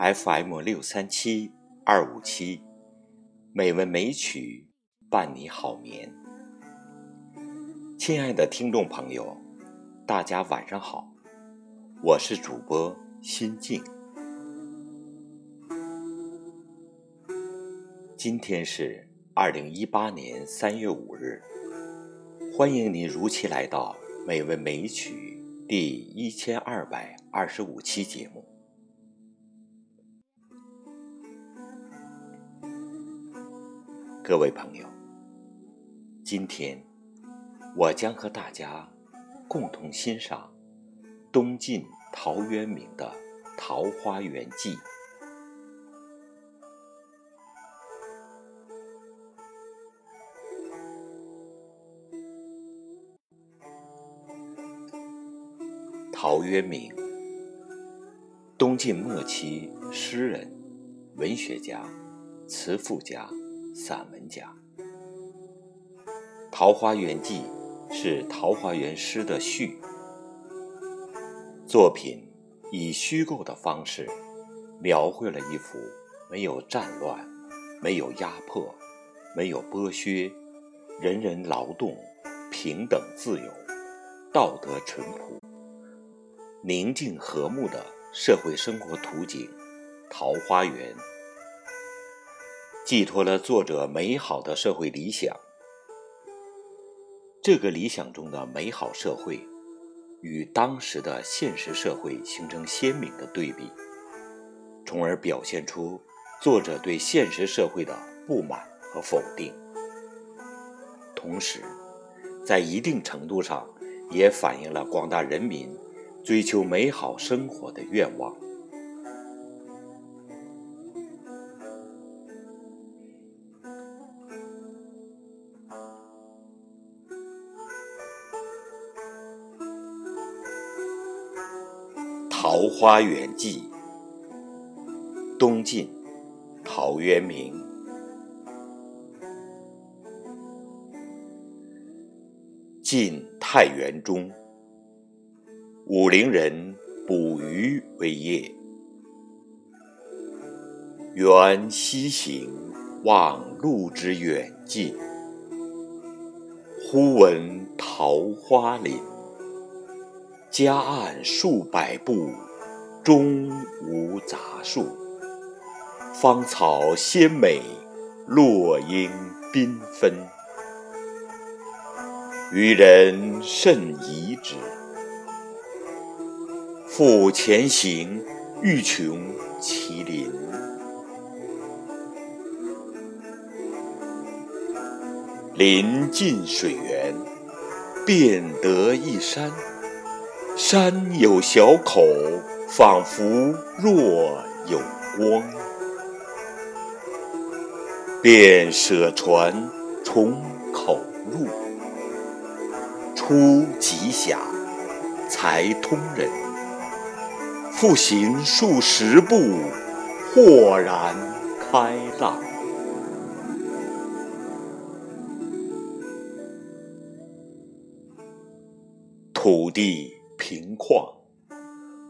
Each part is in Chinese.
FM 六三七二五七，美文美曲伴你好眠。亲爱的听众朋友，大家晚上好，我是主播心静。今天是二零一八年三月五日，欢迎您如期来到《美文美曲》第一千二百二十五期节目。各位朋友，今天我将和大家共同欣赏东晋陶渊明的《桃花源记》。陶渊明，东晋末期诗人、文学家、词赋家、散文家。《桃花源记》是桃花源诗的序。作品以虚构的方式，描绘了一幅没有战乱、没有压迫、没有剥削、人人劳动、平等自由、道德淳朴。宁静和睦的社会生活图景，桃花源，寄托了作者美好的社会理想。这个理想中的美好社会，与当时的现实社会形成鲜明的对比，从而表现出作者对现实社会的不满和否定。同时，在一定程度上，也反映了广大人民。追求美好生活的愿望。《桃花源记》，东晋，陶渊明。晋太元中。武陵人捕鱼为业，缘溪行，忘路之远近。忽闻桃花林，夹岸数百步，中无杂树，芳草鲜美，落英缤纷。渔人甚疑之。复前行，欲穷其林。临近水源，便得一山。山有小口，仿佛若有光。便舍船从口入，出极狭，才通人。复行数十步，豁然开朗。土地平旷，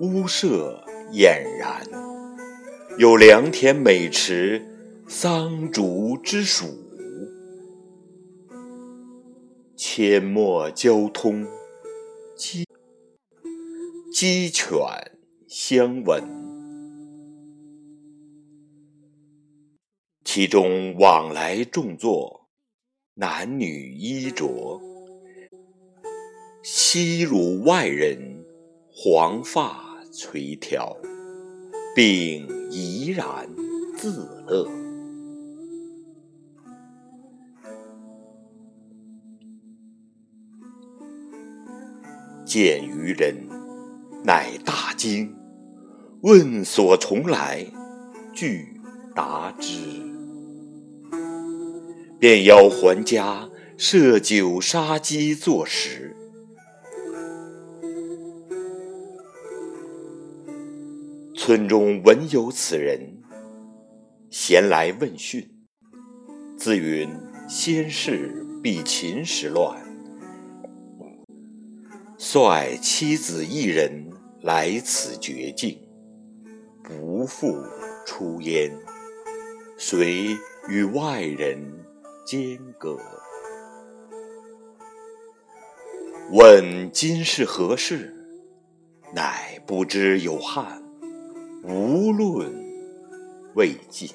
屋舍俨然，有良田美池，桑竹之属，阡陌交通，鸡鸡犬。相闻，其中往来种作，男女衣着，悉如外人，黄发垂髫，并怡然自乐。见渔人，乃大惊。问所从来，具答之。便邀还家，设酒杀鸡作食。村中闻有此人，咸来问讯。自云先世避秦时乱，率妻子一人来此绝境。不复出焉，遂与外人间隔。问今是何世？乃不知有汉，无论魏晋。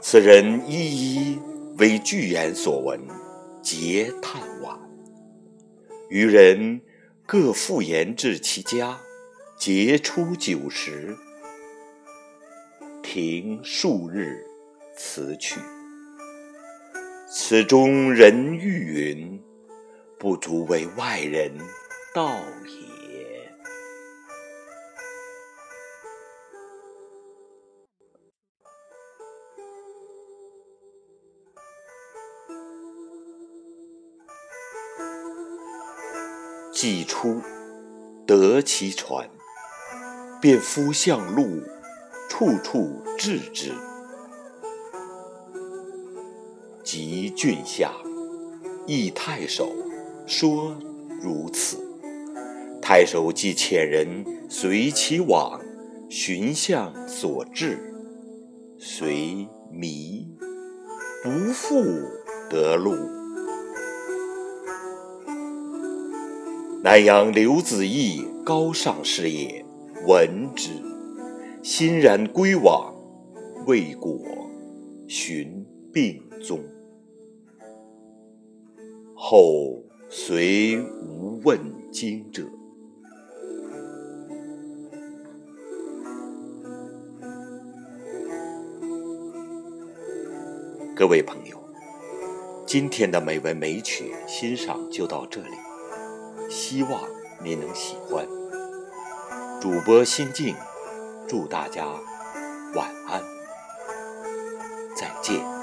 此人一一为具言所闻，皆叹惋。余人各复言至其家，皆出酒食，停数日，辞去。此中人欲云，不足为外人道也。既出，得其船，便夫向路，处处志之。及郡下，诣太守，说如此。太守即遣人随其往，寻向所至，遂迷，不复得路。南阳刘子义高尚士也，闻之，欣然归往，未果，寻病踪。后随无问津者。各位朋友，今天的美文美曲欣赏就到这里。希望您能喜欢。主播心静，祝大家晚安，再见。